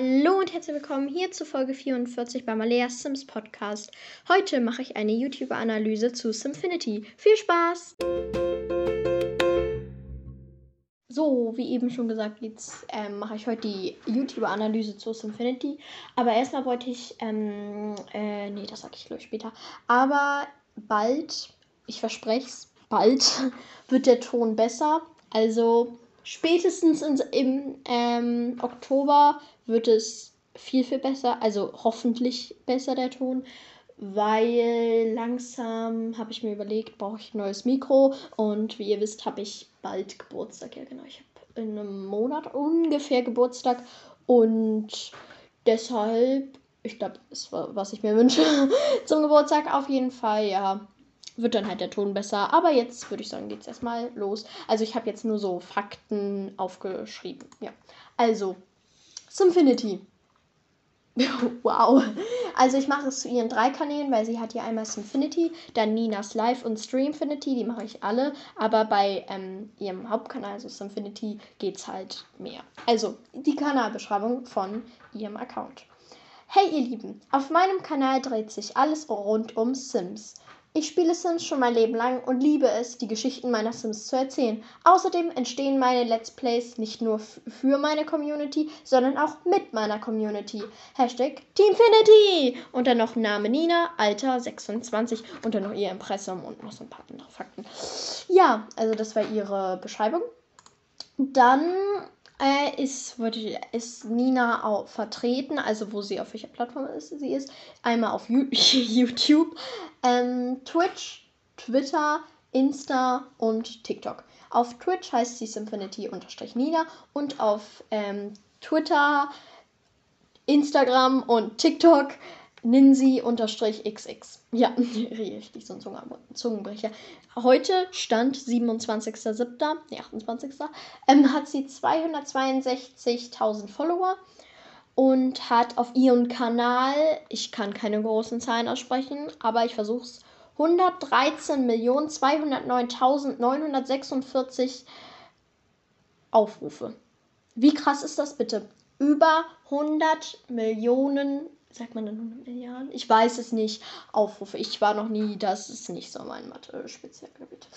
Hallo und herzlich willkommen hier zu Folge 44 beim Alea Sims Podcast. Heute mache ich eine YouTuber-Analyse zu Simfinity. Viel Spaß! So, wie eben schon gesagt, jetzt ähm, mache ich heute die YouTuber-Analyse zu Simfinity. Aber erstmal wollte ich, ähm, äh, nee, das sage ich gleich später. Aber bald, ich verspreche es, bald wird der Ton besser. Also spätestens in, im ähm, Oktober wird es viel, viel besser. Also hoffentlich besser der Ton. Weil langsam habe ich mir überlegt, brauche ich ein neues Mikro. Und wie ihr wisst, habe ich bald Geburtstag. Ja, genau. Ich habe in einem Monat ungefähr Geburtstag. Und deshalb, ich glaube, das war, was ich mir wünsche zum Geburtstag. Auf jeden Fall, ja wird dann halt der Ton besser. Aber jetzt würde ich sagen, geht es erstmal los. Also ich habe jetzt nur so Fakten aufgeschrieben. Ja. Also, Simfinity. wow. Also ich mache es zu ihren drei Kanälen, weil sie hat hier einmal Simfinity, dann Ninas Live und Streamfinity, die mache ich alle. Aber bei ähm, ihrem Hauptkanal, also Simfinity, geht es halt mehr. Also die Kanalbeschreibung von ihrem Account. Hey ihr Lieben, auf meinem Kanal dreht sich alles rund um Sims. Ich spiele Sims schon mein Leben lang und liebe es, die Geschichten meiner Sims zu erzählen. Außerdem entstehen meine Let's Plays nicht nur für meine Community, sondern auch mit meiner Community. Hashtag Teamfinity! Und dann noch Name Nina, Alter 26 und dann noch ihr Impressum und noch so ein paar andere Fakten. Ja, also das war ihre Beschreibung. Dann äh, ist, ist Nina auch vertreten, also wo sie auf welcher Plattform ist, sie ist. Einmal auf YouTube, ähm, Twitch, Twitter, Insta und TikTok. Auf Twitch heißt sie Symphonity-Nina und auf ähm, Twitter, Instagram und TikTok Ninsi-XX. Ja, richtig, so ein Zungenbrecher. Heute, Stand 27.07., nee, 28. Ähm, hat sie 262.000 Follower und hat auf ihrem Kanal, ich kann keine großen Zahlen aussprechen, aber ich versuche es, 113.209.946 Aufrufe. Wie krass ist das bitte? Über 100 Millionen sagt man dann 100 Milliarden? Ich weiß es nicht. Aufrufe. Ich war noch nie, das ist nicht so mein Mathe-Spezialgebiet.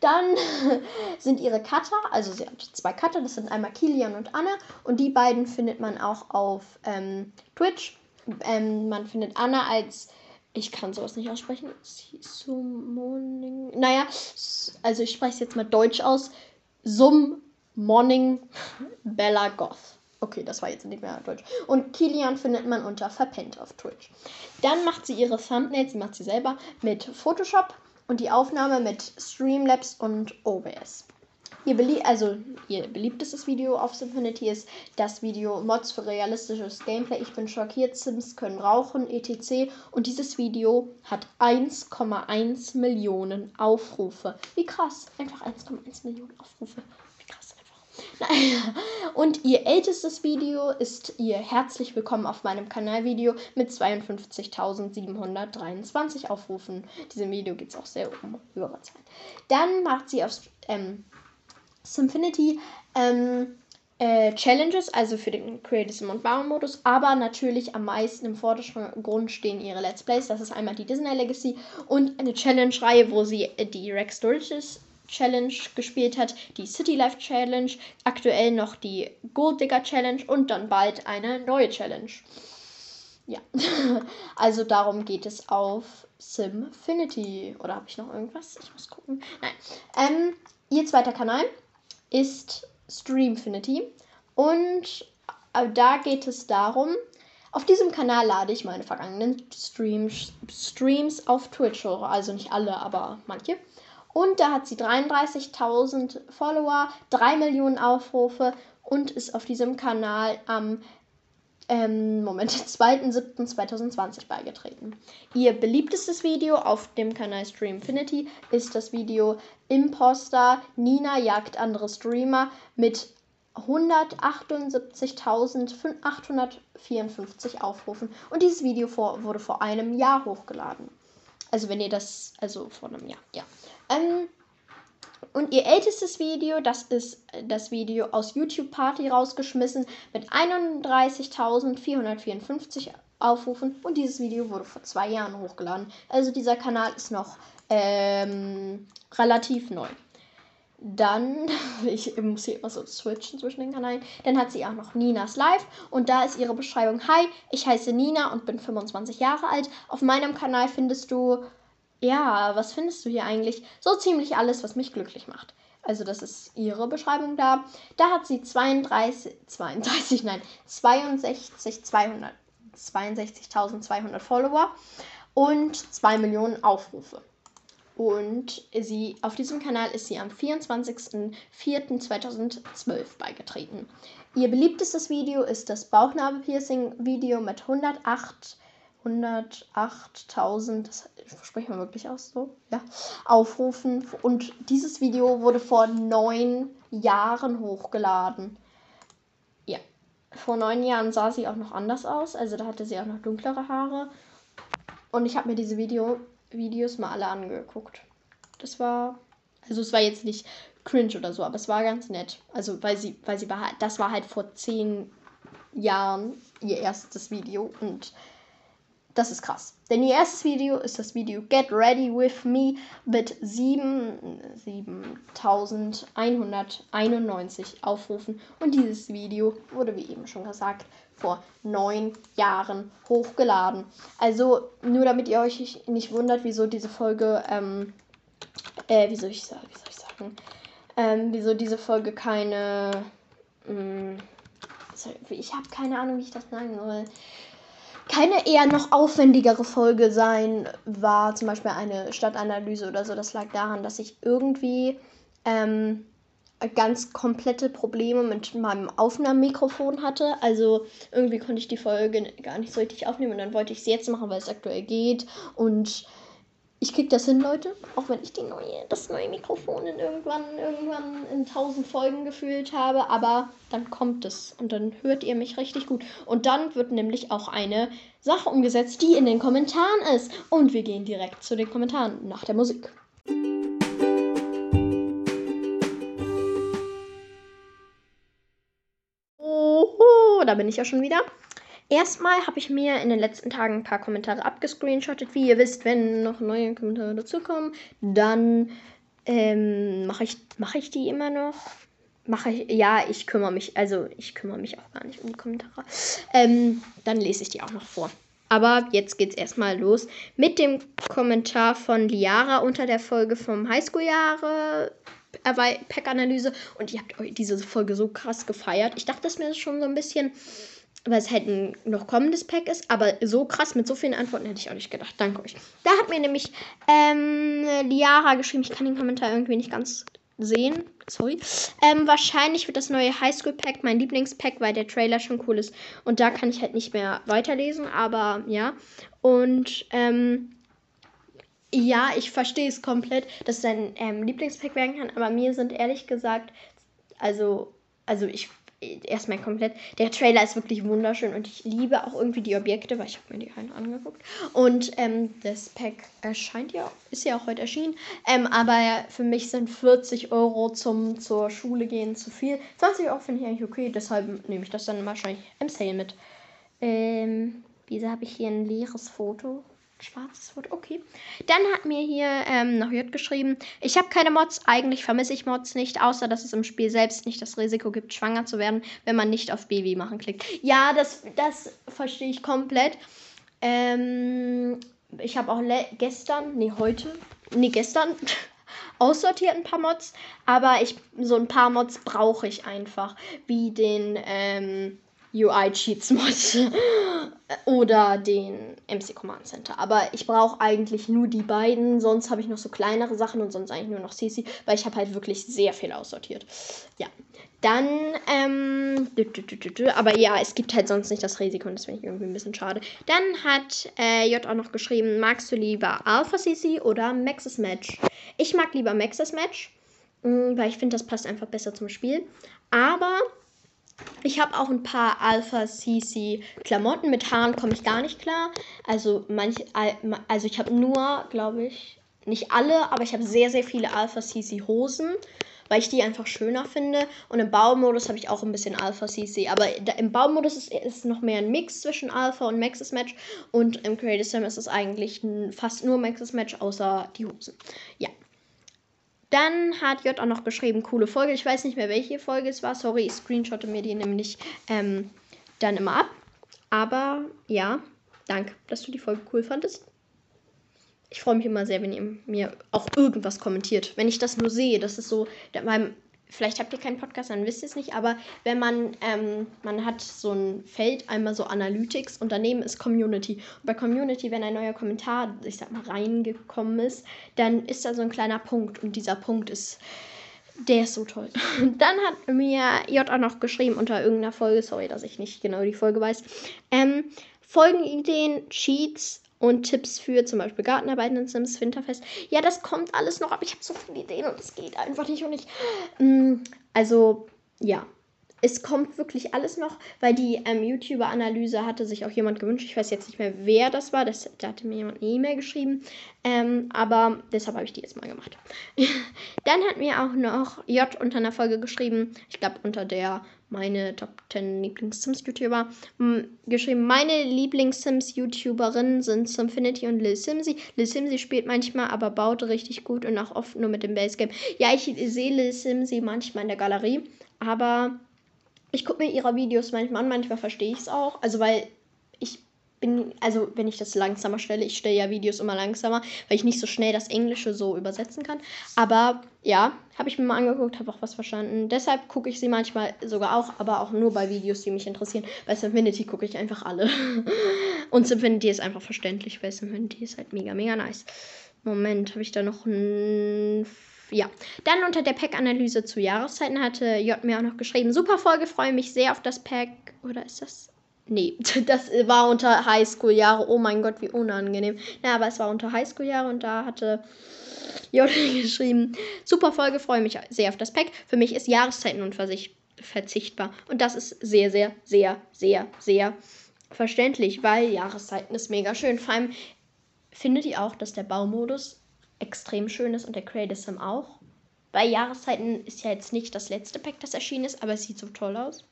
Dann sind ihre Cutter, also sie hat zwei Cutter, das sind einmal Kilian und Anna. Und die beiden findet man auch auf ähm, Twitch. Ähm, man findet Anna als, ich kann sowas nicht aussprechen, Summoning. Naja, also ich spreche es jetzt mal deutsch aus. Summoning Bella Goth. Okay, das war jetzt nicht mehr Deutsch. Und Kilian findet man unter Verpennt auf Twitch. Dann macht sie ihre Thumbnails, sie macht sie selber mit Photoshop und die Aufnahme mit Streamlabs und OBS. Ihr, belie also, ihr beliebtestes Video auf Simfinity ist das Video Mods für realistisches Gameplay. Ich bin schockiert, Sims können rauchen, etc. Und dieses Video hat 1,1 Millionen Aufrufe. Wie krass, einfach 1,1 Millionen Aufrufe. Und ihr ältestes Video ist ihr herzlich willkommen auf meinem Kanalvideo mit 52.723 Aufrufen. Diesem Video geht es auch sehr um höhere Zahlen. Dann macht sie auf ähm, Symfinity ähm, äh, Challenges, also für den Creative Sim und Bauer Modus, aber natürlich am meisten im Vordergrund stehen ihre Let's Plays. Das ist einmal die Disney Legacy und eine Challenge-Reihe, wo sie äh, die Rex Storages Challenge gespielt hat, die City Life Challenge, aktuell noch die Gold Digger Challenge und dann bald eine neue Challenge. Ja, also darum geht es auf Simfinity. Oder habe ich noch irgendwas? Ich muss gucken. Nein. Ähm, ihr zweiter Kanal ist Streamfinity. Und äh, da geht es darum, auf diesem Kanal lade ich meine vergangenen Streams, Streams auf Twitch hoch. Also nicht alle, aber manche. Und da hat sie 33.000 Follower, 3 Millionen Aufrufe und ist auf diesem Kanal am ähm, Moment, 2.7.2020 beigetreten. Ihr beliebtestes Video auf dem Kanal Streamfinity ist das Video Imposter Nina jagt andere Streamer mit 178.854 Aufrufen. Und dieses Video vor, wurde vor einem Jahr hochgeladen. Also wenn ihr das, also vor einem Jahr, ja. Ähm, Und ihr ältestes Video, das ist das Video aus YouTube Party rausgeschmissen mit 31.454 Aufrufen. Und dieses Video wurde vor zwei Jahren hochgeladen. Also dieser Kanal ist noch ähm, relativ neu. Dann, ich muss hier immer so switchen zwischen den Kanälen. Dann hat sie auch noch Ninas Live und da ist ihre Beschreibung: Hi, ich heiße Nina und bin 25 Jahre alt. Auf meinem Kanal findest du, ja, was findest du hier eigentlich? So ziemlich alles, was mich glücklich macht. Also das ist ihre Beschreibung da. Da hat sie 32, 32, nein, 62, 200, 62.200 Follower und 2 Millionen Aufrufe. Und sie, auf diesem Kanal ist sie am 24.04.2012 beigetreten. Ihr beliebtestes Video ist das Bauchnabelpiercing-Video mit 108 108.000, das sprechen wir wirklich aus so, ja, Aufrufen. Und dieses Video wurde vor neun Jahren hochgeladen. Ja, vor neun Jahren sah sie auch noch anders aus. Also da hatte sie auch noch dunklere Haare. Und ich habe mir diese Video Videos mal alle angeguckt. Das war, also es war jetzt nicht cringe oder so, aber es war ganz nett. Also weil sie, weil sie war halt, das war halt vor zehn Jahren ihr erstes Video und das ist krass. Denn ihr erstes Video ist das Video Get Ready With Me mit 7191 Aufrufen. Und dieses Video wurde, wie eben schon gesagt, vor neun Jahren hochgeladen. Also nur damit ihr euch nicht wundert, wieso diese Folge, ähm, äh, wie soll ich sagen, wie soll ich sagen, ähm, wieso diese Folge keine, ähm, ich habe keine Ahnung, wie ich das sagen soll keine eher noch aufwendigere Folge sein war, zum Beispiel eine Stadtanalyse oder so. Das lag daran, dass ich irgendwie ähm, ganz komplette Probleme mit meinem Aufnahmemikrofon hatte. Also irgendwie konnte ich die Folge gar nicht so richtig aufnehmen und dann wollte ich sie jetzt machen, weil es aktuell geht. Und ich krieg das hin, Leute. Auch wenn ich die neue, das neue Mikrofon in irgendwann, irgendwann in tausend Folgen gefühlt habe. Aber dann kommt es und dann hört ihr mich richtig gut. Und dann wird nämlich auch eine Sache umgesetzt, die in den Kommentaren ist. Und wir gehen direkt zu den Kommentaren nach der Musik. Oho, da bin ich ja schon wieder. Erstmal habe ich mir in den letzten Tagen ein paar Kommentare abgescreenshottet. Wie ihr wisst, wenn noch neue Kommentare dazukommen, dann ähm, mache ich, mach ich die immer noch. Mache ich, ja, ich kümmere mich, also ich kümmere mich auch gar nicht um Kommentare. Ähm, dann lese ich die auch noch vor. Aber jetzt geht's erstmal los mit dem Kommentar von Liara unter der Folge vom Highschool-Jahre Pack-Analyse. Und ihr habt diese Folge so krass gefeiert. Ich dachte, das mir schon so ein bisschen weil es halt ein noch kommendes Pack ist, aber so krass mit so vielen Antworten hätte ich auch nicht gedacht. Danke euch. Da hat mir nämlich ähm, Liara geschrieben, ich kann den Kommentar irgendwie nicht ganz sehen. Sorry. Ähm, wahrscheinlich wird das neue Highschool-Pack mein Lieblingspack, weil der Trailer schon cool ist. Und da kann ich halt nicht mehr weiterlesen, aber ja. Und ähm, ja, ich verstehe es komplett, dass es ein ähm, Lieblingspack werden kann, aber mir sind ehrlich gesagt, also, also ich erstmal komplett. Der Trailer ist wirklich wunderschön und ich liebe auch irgendwie die Objekte, weil ich habe mir die einen angeguckt. Und ähm, das Pack erscheint ja, ist ja auch heute erschienen. Ähm, aber für mich sind 40 Euro zum zur Schule gehen zu viel. 20 Euro finde ich eigentlich okay, deshalb nehme ich das dann wahrscheinlich im Sale mit. Ähm, wieso habe ich hier ein leeres Foto? Schwarzes Foto, okay. Dann hat mir hier ähm, noch J geschrieben, ich habe keine Mods, eigentlich vermisse ich Mods nicht, außer dass es im Spiel selbst nicht das Risiko gibt, schwanger zu werden, wenn man nicht auf Baby machen klickt. Ja, das, das verstehe ich komplett. Ähm, ich habe auch gestern, nee, heute, nee, gestern aussortiert ein paar Mods, aber ich, so ein paar Mods brauche ich einfach, wie den, ähm, UI-Cheats-Mod oder den MC Command Center. Aber ich brauche eigentlich nur die beiden, sonst habe ich noch so kleinere Sachen und sonst eigentlich nur noch CC, weil ich habe halt wirklich sehr viel aussortiert. Ja. Dann, ähm, aber ja, es gibt halt sonst nicht das Risiko und das finde ich irgendwie ein bisschen schade. Dann hat äh, J auch noch geschrieben, magst du lieber Alpha CC oder Maxis Match? Ich mag lieber Maxis Match, mm, weil ich finde, das passt einfach besser zum Spiel. Aber ich habe auch ein paar Alpha CC Klamotten. Mit Haaren komme ich gar nicht klar. Also manche, also ich habe nur, glaube ich, nicht alle, aber ich habe sehr, sehr viele Alpha CC Hosen, weil ich die einfach schöner finde. Und im Baumodus habe ich auch ein bisschen Alpha CC. Aber im Baumodus ist, ist noch mehr ein Mix zwischen Alpha und Maxis Match. Und im Creative Sim ist es eigentlich fast nur Maxis Match, außer die Hosen. Ja. Dann hat J auch noch geschrieben, coole Folge. Ich weiß nicht mehr, welche Folge es war. Sorry, ich screenshotte mir die nämlich ähm, dann immer ab. Aber ja, danke, dass du die Folge cool fandest. Ich freue mich immer sehr, wenn ihr mir auch irgendwas kommentiert. Wenn ich das nur sehe, das ist so, beim, vielleicht habt ihr keinen Podcast, dann wisst ihr es nicht, aber wenn man, ähm, man hat so ein Feld, einmal so Analytics und daneben ist Community. Und bei Community, wenn ein neuer Kommentar, ich sag mal, reingekommen ist, dann ist da so ein kleiner Punkt und dieser Punkt ist, der ist so toll. Dann hat mir J auch noch geschrieben unter irgendeiner Folge, sorry, dass ich nicht genau die Folge weiß, ähm, Folgenideen, Cheats und Tipps für zum Beispiel Gartenarbeiten in Sims Winterfest. Ja, das kommt alles noch, aber ich habe so viele Ideen und es geht einfach nicht und ich. Mm, also, ja. Es kommt wirklich alles noch, weil die ähm, YouTuber-Analyse hatte sich auch jemand gewünscht. Ich weiß jetzt nicht mehr, wer das war. Das, da hatte mir jemand eine E-Mail geschrieben. Ähm, aber deshalb habe ich die jetzt mal gemacht. Dann hat mir auch noch J unter einer Folge geschrieben. Ich glaube, unter der meine Top 10 Lieblings-Sims-YouTuber geschrieben. Meine Lieblings-Sims-YouTuberinnen sind Simfinity und Lil Simsy. Lil Simsy spielt manchmal, aber baut richtig gut und auch oft nur mit dem Basegame. Ja, ich sehe Lil Simsy manchmal in der Galerie, aber ich gucke mir ihre Videos manchmal an, manchmal verstehe ich es auch. Also, weil bin, also wenn ich das langsamer stelle, ich stelle ja Videos immer langsamer, weil ich nicht so schnell das Englische so übersetzen kann. Aber ja, habe ich mir mal angeguckt, habe auch was verstanden. Deshalb gucke ich sie manchmal sogar auch, aber auch nur bei Videos, die mich interessieren. Bei Simfinity gucke ich einfach alle. Und Simfinity ist einfach verständlich, weil Simfinity ist halt mega, mega nice. Moment, habe ich da noch ein ja. Dann unter der Pack-Analyse zu Jahreszeiten hatte J mir auch noch geschrieben, super Folge, freue mich sehr auf das Pack. Oder ist das Nee, das war unter Highschool-Jahre. Oh mein Gott, wie unangenehm. Ja, aber es war unter Highschool-Jahre und da hatte Jodel geschrieben: Super Folge, freue mich sehr auf das Pack. Für mich ist Jahreszeiten unverzichtbar. Und das ist sehr, sehr, sehr, sehr, sehr verständlich, weil Jahreszeiten ist mega schön. Vor allem findet ihr auch, dass der Baumodus extrem schön ist und der Creative Sim auch. Bei Jahreszeiten ist ja jetzt nicht das letzte Pack, das erschienen ist, aber es sieht so toll aus.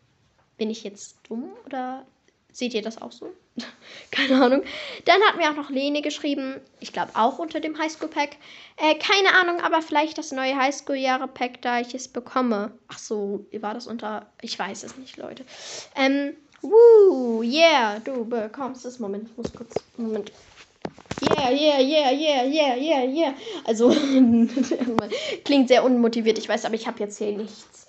Bin ich jetzt dumm oder Seht ihr das auch so? keine Ahnung. Dann hat mir auch noch Lene geschrieben, ich glaube auch unter dem Highschool-Pack. Äh, keine Ahnung, aber vielleicht das neue Highschool-Jahre-Pack, da ich es bekomme. Ach so, war das unter. Ich weiß es nicht, Leute. Ähm, woo, yeah, du bekommst es. Moment, ich muss kurz. Moment. Yeah, yeah, yeah, yeah, yeah, yeah, yeah. Also, klingt sehr unmotiviert, ich weiß, aber ich habe jetzt hier nichts,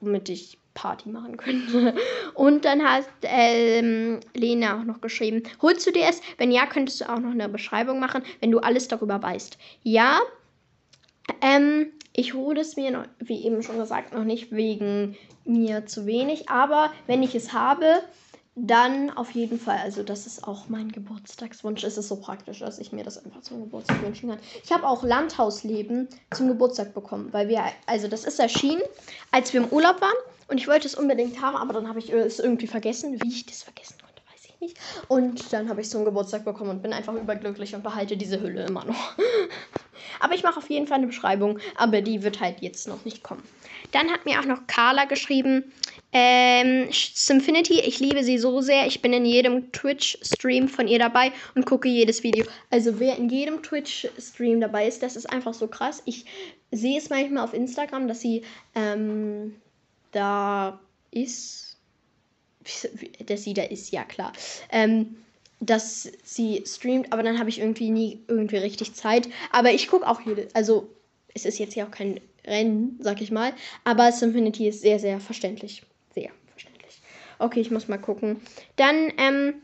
womit ich Party machen können. Und dann hat ähm, Lena auch noch geschrieben, holst du dir es? Wenn ja, könntest du auch noch eine Beschreibung machen, wenn du alles darüber weißt. Ja, ähm, ich hole es mir, noch, wie eben schon gesagt, noch nicht wegen mir zu wenig. Aber wenn ich es habe, dann auf jeden Fall. Also das ist auch mein Geburtstagswunsch. Es ist so praktisch, dass ich mir das einfach zum Geburtstag wünschen kann. Ich habe auch Landhausleben zum Geburtstag bekommen, weil wir, also das ist erschienen, als wir im Urlaub waren. Und ich wollte es unbedingt haben, aber dann habe ich es irgendwie vergessen. Wie ich das vergessen konnte, weiß ich nicht. Und dann habe ich es zum Geburtstag bekommen und bin einfach überglücklich und behalte diese Hülle immer noch. aber ich mache auf jeden Fall eine Beschreibung, aber die wird halt jetzt noch nicht kommen. Dann hat mir auch noch Carla geschrieben, ähm, Simfinity, ich liebe sie so sehr. Ich bin in jedem Twitch-Stream von ihr dabei und gucke jedes Video. Also wer in jedem Twitch-Stream dabei ist, das ist einfach so krass. Ich sehe es manchmal auf Instagram, dass sie ähm, da ist, dass sie da ist, ja klar, ähm, dass sie streamt, aber dann habe ich irgendwie nie irgendwie richtig Zeit. Aber ich gucke auch jede, also es ist jetzt ja auch kein Rennen, sag ich mal, aber Symphony ist sehr, sehr verständlich. Sehr verständlich. Okay, ich muss mal gucken. Dann, ähm,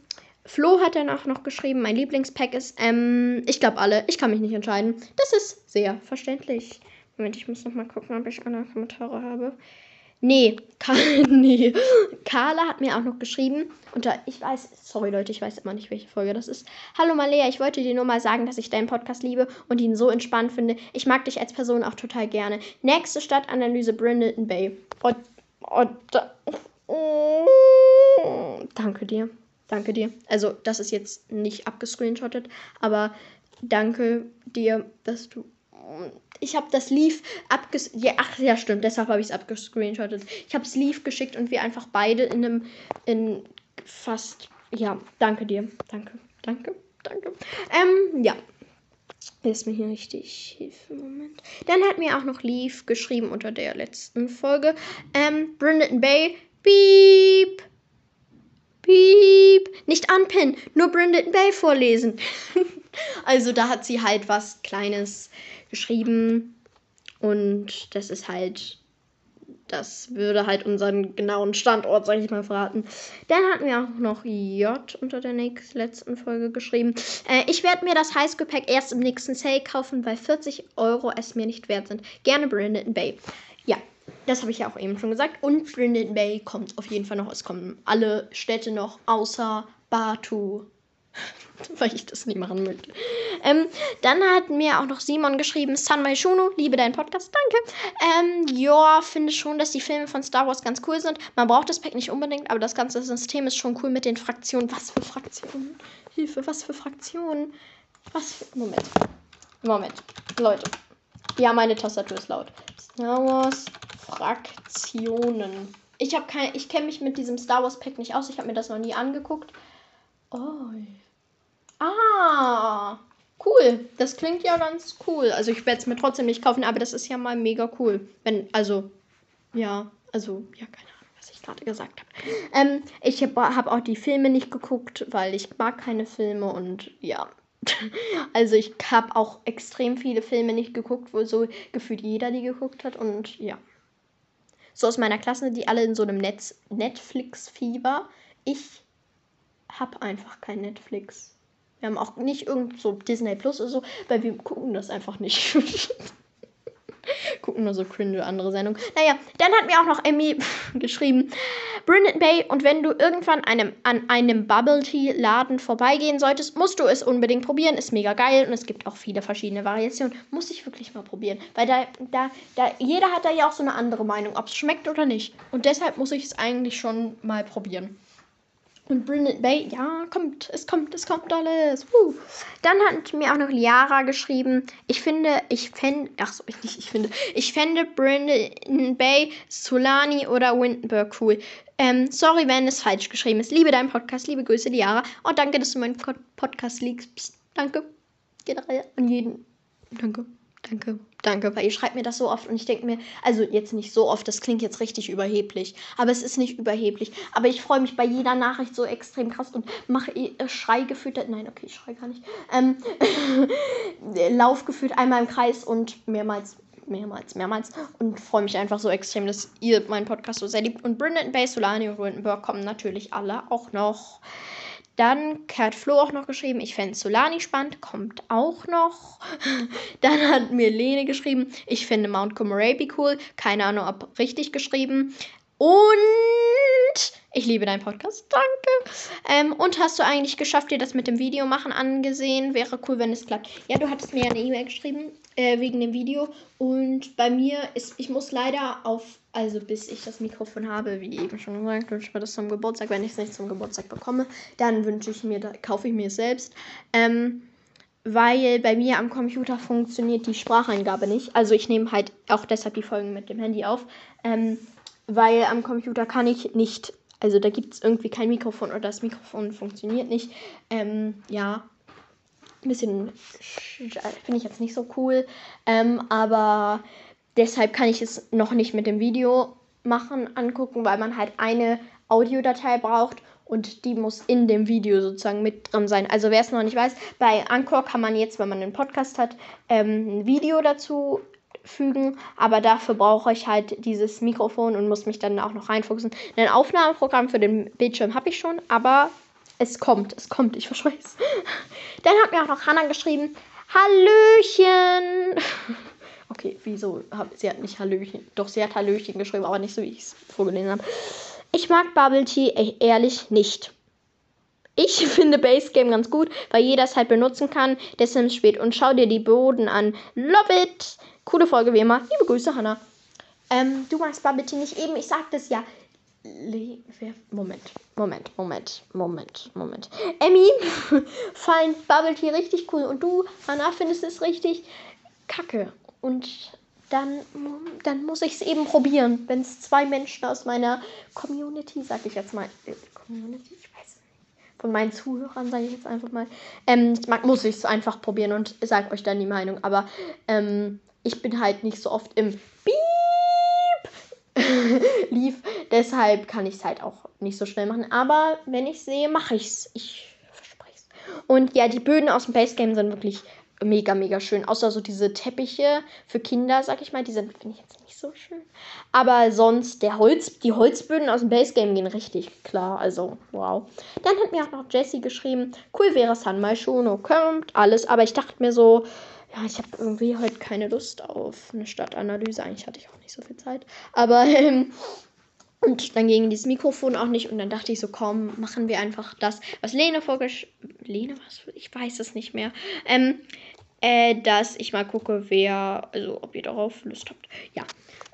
Flo hat dann auch noch geschrieben, mein Lieblingspack ist, ähm, ich glaube alle, ich kann mich nicht entscheiden. Das ist sehr verständlich. Moment, ich muss noch mal gucken, ob ich andere Kommentare habe. Nee, nee. Carla hat mir auch noch geschrieben. Unter, ich weiß, sorry Leute, ich weiß immer nicht, welche Folge das ist. Hallo Malea, ich wollte dir nur mal sagen, dass ich deinen Podcast liebe und ihn so entspannt finde. Ich mag dich als Person auch total gerne. Nächste Stadtanalyse Brindleton Bay. Und, und, oh, danke dir. Danke dir. Also, das ist jetzt nicht abgescreenshottet, aber danke dir, dass du. Ich habe das Leaf abges... Ja, ach ja, stimmt. Deshalb habe ich es abgescreenshottet. Ich habe es Leaf geschickt und wir einfach beide in einem... In fast... Ja, danke dir. Danke. Danke. Danke. Ähm, ja. Ist mir hier richtig Hilfe. Moment. Dann hat mir auch noch Leaf geschrieben unter der letzten Folge. Ähm, Brendan Bay. Beep. Piep. Nicht anpinnen, nur Brendan Bay vorlesen. also da hat sie halt was Kleines geschrieben. Und das ist halt. Das würde halt unseren genauen Standort, sag ich mal, verraten. Dann hatten wir auch noch J unter der nächsten, letzten Folge geschrieben. Äh, ich werde mir das Highschool-Pack erst im nächsten Sale kaufen, weil 40 Euro es mir nicht wert sind. Gerne Brandon Bay. Ja, das habe ich ja auch eben schon gesagt. Und Brendan Bay kommt auf jeden Fall noch. Es kommen alle Städte noch, außer Batu. Weil ich das nie machen möchte. Ähm, dann hat mir auch noch Simon geschrieben: Sunmai Shuno, liebe deinen Podcast, danke. Ähm, ja, finde schon, dass die Filme von Star Wars ganz cool sind. Man braucht das Pack nicht unbedingt, aber das ganze System ist schon cool mit den Fraktionen. Was für Fraktionen? Hilfe, was für Fraktionen? Was für. Moment. Moment. Leute. Ja, meine Tastatur ist laut. Star Wars Fraktionen. Ich habe kein, ich kenne mich mit diesem Star Wars Pack nicht aus. Ich habe mir das noch nie angeguckt. Oh. Ah. Cool. Das klingt ja ganz cool. Also ich werde es mir trotzdem nicht kaufen, aber das ist ja mal mega cool. Wenn, also, ja, also, ja, keine Ahnung, was ich gerade gesagt habe. Ähm, ich habe hab auch die Filme nicht geguckt, weil ich mag keine Filme und ja, also ich habe auch extrem viele Filme nicht geguckt, wo so gefühlt jeder die geguckt hat und ja. So aus meiner Klasse, die alle in so einem Netz Netflix-Fieber. Ich habe einfach kein Netflix. Wir haben auch nicht irgend so Disney Plus oder so, weil wir gucken das einfach nicht. Gucken nur so cringe andere Sendungen. Naja, dann hat mir auch noch Emmy geschrieben, Brendan Bay, und wenn du irgendwann einem, an einem Bubble Tea Laden vorbeigehen solltest, musst du es unbedingt probieren. Ist mega geil und es gibt auch viele verschiedene Variationen. Muss ich wirklich mal probieren. Weil da, da, da, jeder hat da ja auch so eine andere Meinung, ob es schmeckt oder nicht. Und deshalb muss ich es eigentlich schon mal probieren. Und Brendan Bay, ja, kommt, es kommt, es kommt alles. Woo. Dann hat mir auch noch Liara geschrieben, ich finde, ich fände, ach so, ich nicht, ich finde, ich fände Brendan Bay, Solani oder Windenburg cool. Ähm, sorry, wenn es falsch geschrieben ist. Liebe deinen Podcast, liebe Grüße, Liara. Und danke, dass du meinen Podcast liegst. Danke. Generell an jeden. Danke. Danke, danke, weil ihr schreibt mir das so oft und ich denke mir, also jetzt nicht so oft, das klingt jetzt richtig überheblich, aber es ist nicht überheblich. Aber ich freue mich bei jeder Nachricht so extrem krass und mache äh, Schrei gefühlt, nein, okay, ich schrei gar nicht, ähm, lauf gefühlt einmal im Kreis und mehrmals, mehrmals, mehrmals und freue mich einfach so extrem, dass ihr meinen Podcast so sehr liebt. Und Brendan Bay, Solani und Rindenberg kommen natürlich alle auch noch. Dann hat Flo auch noch geschrieben, ich fände Solani spannend, kommt auch noch. Dann hat mir Lene geschrieben, ich finde Mount Comoraby cool, keine Ahnung, ob richtig geschrieben. Und ich liebe deinen Podcast, danke. Ähm, und hast du eigentlich geschafft, dir das mit dem Video machen angesehen? Wäre cool, wenn es klappt. Ja, du hattest mir eine E-Mail geschrieben äh, wegen dem Video. Und bei mir ist, ich muss leider auf also bis ich das Mikrofon habe, wie eben schon gesagt, wünsche ich mir das zum Geburtstag. Wenn ich es nicht zum Geburtstag bekomme, dann wünsche ich mir, kaufe ich mir es selbst. Ähm, weil bei mir am Computer funktioniert die Spracheingabe nicht. Also ich nehme halt auch deshalb die Folgen mit dem Handy auf. Ähm, weil am Computer kann ich nicht, also da gibt es irgendwie kein Mikrofon oder das Mikrofon funktioniert nicht. Ähm, ja, ein bisschen finde ich jetzt nicht so cool. Ähm, aber Deshalb kann ich es noch nicht mit dem Video machen, angucken, weil man halt eine Audiodatei braucht und die muss in dem Video sozusagen mit drin sein. Also wer es noch nicht weiß, bei Anchor kann man jetzt, wenn man einen Podcast hat, ähm, ein Video dazu fügen, aber dafür brauche ich halt dieses Mikrofon und muss mich dann auch noch reinfuchsen. Ein Aufnahmeprogramm für den Bildschirm habe ich schon, aber es kommt, es kommt, ich verspreche es. Dann hat mir auch noch Hannah geschrieben, Hallöchen! Okay, wieso? Sie hat nicht Hallöchen. Doch, sie hat Hallöchen geschrieben, aber nicht so, wie ich es vorgelesen habe. Ich mag Bubble Tea ehrlich nicht. Ich finde Base Game ganz gut, weil jeder es halt benutzen kann, Sims spielt. Und schau dir die Boden an. Love it! Coole Folge wie immer. Liebe Grüße, Hannah. Ähm, du magst Bubble Tea nicht eben. Ich sagte es ja. Moment. Moment, Moment, Moment, Moment. Emmy, fein, Bubble Tea richtig cool. Und du, Hannah, findest es richtig kacke. Und dann, dann muss ich es eben probieren. Wenn es zwei Menschen aus meiner Community, sag ich jetzt mal, äh, Community, ich weiß nicht, von meinen Zuhörern, sage ich jetzt einfach mal, ähm, muss ich es einfach probieren und sage euch dann die Meinung. Aber ähm, ich bin halt nicht so oft im Beep lief. Deshalb kann ich es halt auch nicht so schnell machen. Aber wenn ich sehe, mache ich es. Ich verspreche es. Und ja, die Böden aus dem Base Game sind wirklich mega, mega schön. Außer so diese Teppiche für Kinder, sag ich mal, die sind, finde ich jetzt nicht so schön. Aber sonst, der Holz, die Holzböden aus dem Base Game gehen richtig klar. Also, wow. Dann hat mir auch noch Jessie geschrieben, cool wäre mal schon, oh, kommt alles. Aber ich dachte mir so, ja, ich habe irgendwie heute keine Lust auf eine Stadtanalyse. Eigentlich hatte ich auch nicht so viel Zeit. Aber, ähm, und dann ging dieses Mikrofon auch nicht. Und dann dachte ich so, komm, machen wir einfach das, was Lene vorgesch... Lene, was? Ich weiß es nicht mehr. Ähm, äh, dass ich mal gucke, wer, also ob ihr darauf Lust habt. Ja.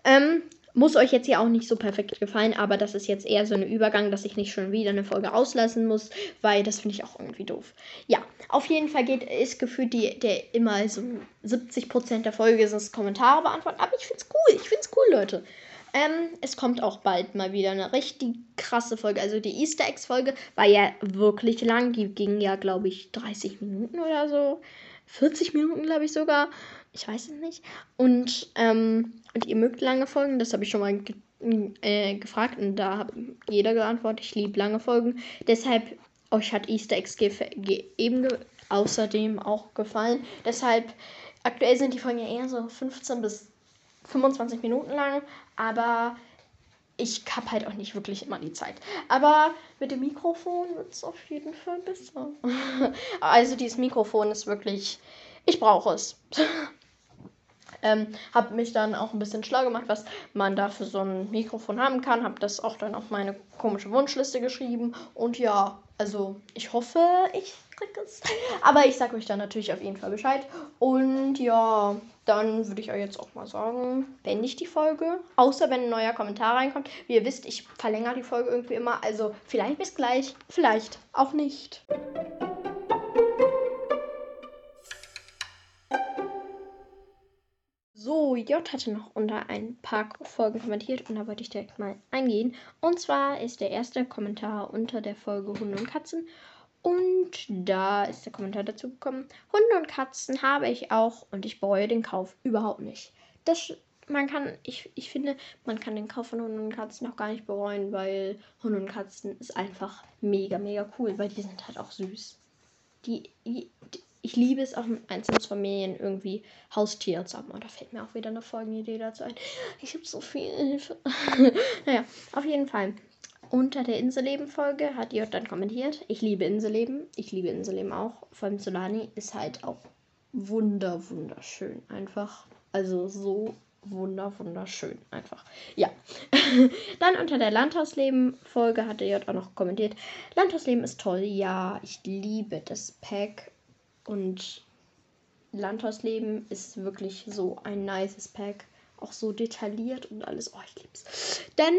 Ähm, muss euch jetzt hier auch nicht so perfekt gefallen, aber das ist jetzt eher so ein Übergang, dass ich nicht schon wieder eine Folge auslassen muss, weil das finde ich auch irgendwie doof. Ja, auf jeden Fall geht ist gefühlt die, der immer so 70% der Folge ist es Kommentare beantworten, aber ich finde es cool, ich finde es cool, Leute. Ähm, es kommt auch bald mal wieder eine richtig krasse Folge. Also die Easter Eggs Folge war ja wirklich lang. Die ging ja, glaube ich, 30 Minuten oder so. 40 Minuten, glaube ich sogar. Ich weiß es nicht. Und, ähm, und ihr mögt lange Folgen, das habe ich schon mal ge äh, gefragt und da hat jeder geantwortet, ich liebe lange Folgen. Deshalb, euch hat Easter Eggs eben außerdem auch gefallen. Deshalb, aktuell sind die Folgen ja eher so 15 bis 25 Minuten lang, aber ich habe halt auch nicht wirklich immer die Zeit. Aber mit dem Mikrofon wird es auf jeden Fall besser. also dieses Mikrofon ist wirklich, ich brauche es. Ähm, habe mich dann auch ein bisschen schlau gemacht, was man da für so ein Mikrofon haben kann. Habe das auch dann auf meine komische Wunschliste geschrieben. Und ja, also ich hoffe, ich krieg es. Aber ich sage euch dann natürlich auf jeden Fall Bescheid. Und ja, dann würde ich euch jetzt auch mal sagen, beende ich die Folge. Außer wenn ein neuer Kommentar reinkommt. Wie ihr wisst, ich verlängere die Folge irgendwie immer. Also vielleicht bis gleich, vielleicht auch nicht. So, J hatte noch unter ein paar Folgen kommentiert und da wollte ich direkt mal eingehen. Und zwar ist der erste Kommentar unter der Folge Hunde und Katzen. Und da ist der Kommentar dazu gekommen. Hunde und Katzen habe ich auch und ich bereue den Kauf überhaupt nicht. Das, man kann, ich, ich finde, man kann den Kauf von Hunden und Katzen auch gar nicht bereuen, weil Hunde und Katzen ist einfach mega, mega cool, weil die sind halt auch süß. Die, die, ich liebe es auch mit Einzelfamilien irgendwie Haustiere zu haben. Und da fällt mir auch wieder eine Folgenidee dazu ein. Ich habe so viel Hilfe. naja, auf jeden Fall. Unter der Inselleben-Folge hat J dann kommentiert. Ich liebe Inselleben. Ich liebe Inselleben auch. Vor allem Solani ist halt auch wunder, wunderschön. Einfach. Also so wunder, wunderschön. Einfach. Ja. Dann unter der Landhausleben-Folge hatte J auch noch kommentiert. Landhausleben ist toll. Ja, ich liebe das Pack. Und Landhausleben ist wirklich so ein nices Pack. Auch so detailliert und alles. Oh, ich lieb's. Dann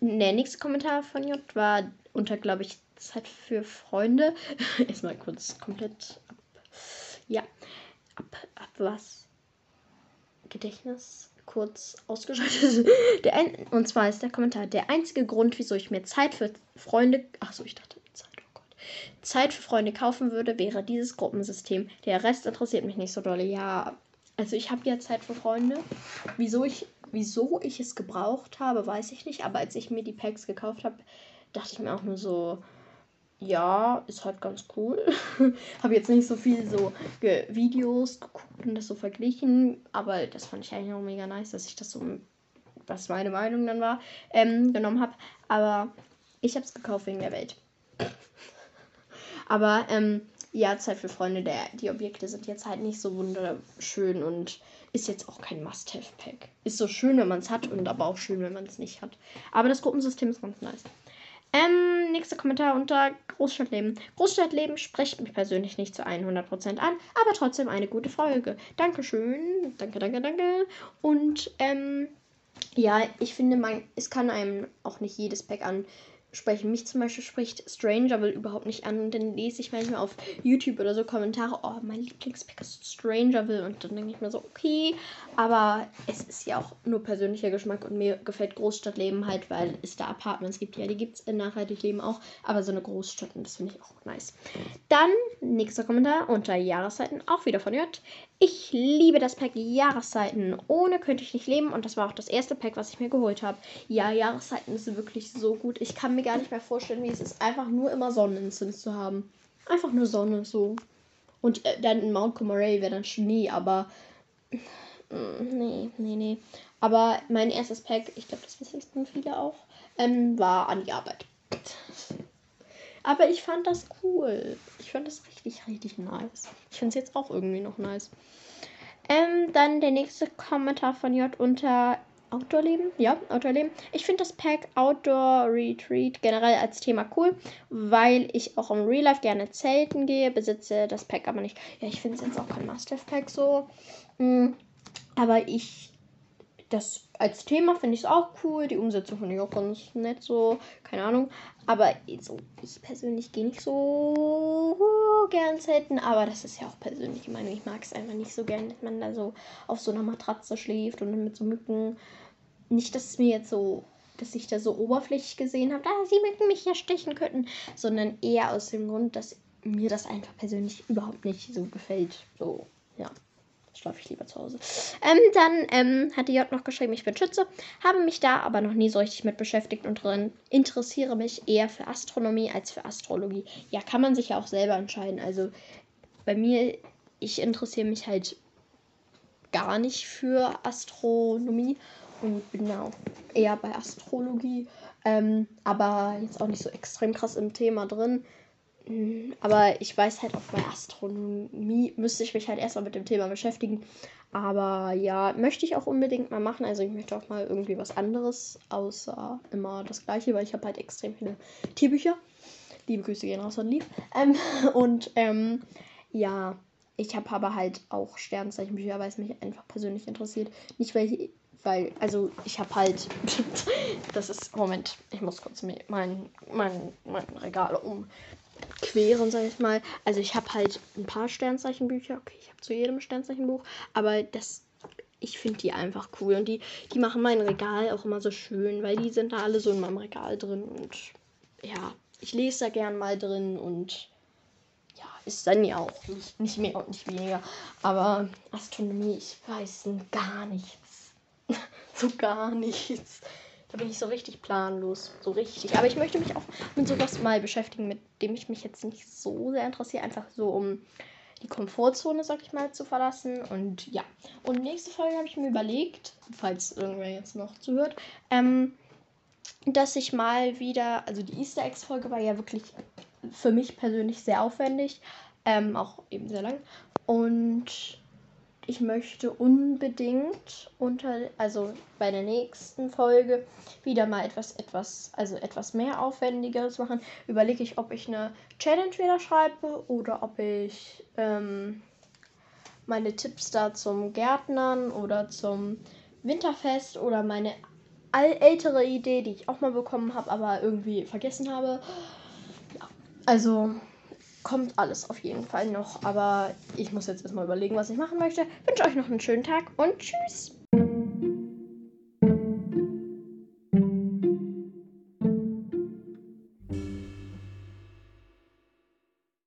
der nächste Kommentar von J war unter, glaube ich, Zeit für Freunde. Erstmal kurz komplett ab. Ja. Ab, ab was? Gedächtnis kurz ausgeschaltet. Der ein, und zwar ist der Kommentar: Der einzige Grund, wieso ich mir Zeit für Freunde. Ach so, ich dachte. Zeit für Freunde kaufen würde, wäre dieses Gruppensystem. Der Rest interessiert mich nicht so doll. Ja, also ich habe ja Zeit für Freunde. Wieso ich, wieso ich es gebraucht habe, weiß ich nicht. Aber als ich mir die Packs gekauft habe, dachte ich mir auch nur so, ja, ist halt ganz cool. habe jetzt nicht so viel so ge Videos geguckt und das so verglichen, aber das fand ich eigentlich auch mega nice, dass ich das so, was meine Meinung dann war, ähm, genommen habe. Aber ich habe es gekauft wegen der Welt. Aber ähm, ja, Zeit für Freunde, der, die Objekte sind jetzt halt nicht so wunderschön und ist jetzt auch kein Must-Have-Pack. Ist so schön, wenn man es hat und aber auch schön, wenn man es nicht hat. Aber das Gruppensystem ist ganz nice. Ähm, nächster Kommentar unter Großstadtleben. Großstadtleben spricht mich persönlich nicht zu 100% an, aber trotzdem eine gute Folge. Dankeschön. Danke, danke, danke. Und, ähm, ja, ich finde, man, es kann einem auch nicht jedes Pack an sprechen. Mich zum Beispiel spricht Strangerville überhaupt nicht an. Und dann lese ich manchmal auf YouTube oder so Kommentare, oh, mein Lieblingspack ist Strangerville. Und dann denke ich mir so, okay. Aber es ist ja auch nur persönlicher Geschmack und mir gefällt Großstadtleben halt, weil es da Apartments gibt. Ja, die gibt es in Nachhaltig Leben auch. Aber so eine Großstadt, und das finde ich auch nice. Dann, nächster Kommentar unter Jahreszeiten, auch wieder von J. Ich liebe das Pack Jahreszeiten. Ohne könnte ich nicht leben. Und das war auch das erste Pack, was ich mir geholt habe. Ja, Jahreszeiten ist wirklich so gut. Ich kann mir gar nicht mehr vorstellen, wie es ist, einfach nur immer Sonnensims zu haben. Einfach nur Sonne, so. Und äh, dann in Mount Comoray wäre dann Schnee, aber. Mm, nee, nee, nee. Aber mein erstes Pack, ich glaube, das wissen viele auch, ähm, war an die Arbeit. Aber ich fand das cool. Ich fand das richtig, richtig nice. Ich finde es jetzt auch irgendwie noch nice. Ähm, dann der nächste Kommentar von J unter Outdoor-Leben. Ja, Outdoor-Leben. Ich finde das Pack Outdoor Retreat generell als Thema cool, weil ich auch im Real Life gerne zelten gehe, besitze das Pack aber nicht. Ja, ich finde es jetzt auch kein Must-Have-Pack so. Mhm. Aber ich das als Thema finde ich es auch cool. Die Umsetzung finde ich auch ganz nett, so, keine Ahnung. Aber so, ich persönlich gehe nicht so gern selten, aber das ist ja auch persönlich Meinung. Ich mag es einfach nicht so gern, dass man da so auf so einer Matratze schläft und mit so Mücken. Nicht, dass es mir jetzt so, dass ich da so oberflächlich gesehen habe, ah, sie Mücken mich ja stechen könnten, sondern eher aus dem Grund, dass mir das einfach persönlich überhaupt nicht so gefällt. So, ja schlafe ich lieber zu Hause. Ähm, dann ähm, hat die J noch geschrieben, ich bin Schütze, habe mich da aber noch nie so richtig mit beschäftigt und drin interessiere mich eher für Astronomie als für Astrologie. Ja, kann man sich ja auch selber entscheiden. Also bei mir, ich interessiere mich halt gar nicht für Astronomie und bin da auch eher bei Astrologie, ähm, aber jetzt auch nicht so extrem krass im Thema drin. Mhm, aber ich weiß halt auch bei Astronomie müsste ich mich halt erstmal mit dem Thema beschäftigen. Aber ja, möchte ich auch unbedingt mal machen. Also ich möchte auch mal irgendwie was anderes, außer immer das gleiche, weil ich habe halt extrem viele Tierbücher. Liebe Grüße gehen raus an Lieb. Ähm, und ähm, ja, ich habe aber halt auch Sternzeichenbücher, weil es mich einfach persönlich interessiert. Nicht weil ich, weil, also ich habe halt, das ist, Moment, ich muss kurz mein, mein, mein Regal um queren, sag ich mal. Also ich habe halt ein paar Sternzeichenbücher. Okay, ich habe zu jedem Sternzeichenbuch. Aber das, ich finde die einfach cool. Und die, die machen mein Regal auch immer so schön, weil die sind da alle so in meinem Regal drin. Und ja, ich lese da gern mal drin und ja, ist dann ja auch nicht, nicht mehr und nicht weniger. Aber Astronomie, ich weiß gar nichts. so gar nichts. Da bin ich so richtig planlos. So richtig. Aber ich möchte mich auch mit sowas mal beschäftigen, mit dem ich mich jetzt nicht so sehr interessiere. Einfach so, um die Komfortzone, sag ich mal, zu verlassen. Und ja. Und nächste Folge habe ich mir überlegt, falls irgendwer jetzt noch zuhört, ähm, dass ich mal wieder, also die Easter Eggs Folge war ja wirklich für mich persönlich sehr aufwendig, ähm, auch eben sehr lang. Und ich möchte unbedingt unter, also bei der nächsten Folge wieder mal etwas, etwas, also etwas mehr Aufwendigeres machen. Überlege ich, ob ich eine Challenge wieder schreibe oder ob ich ähm, meine Tipps da zum Gärtnern oder zum Winterfest oder meine ältere Idee, die ich auch mal bekommen habe, aber irgendwie vergessen habe. Ja, also kommt alles auf jeden Fall noch. Aber ich muss jetzt erstmal überlegen, was ich machen möchte. Wünsche euch noch einen schönen Tag und tschüss.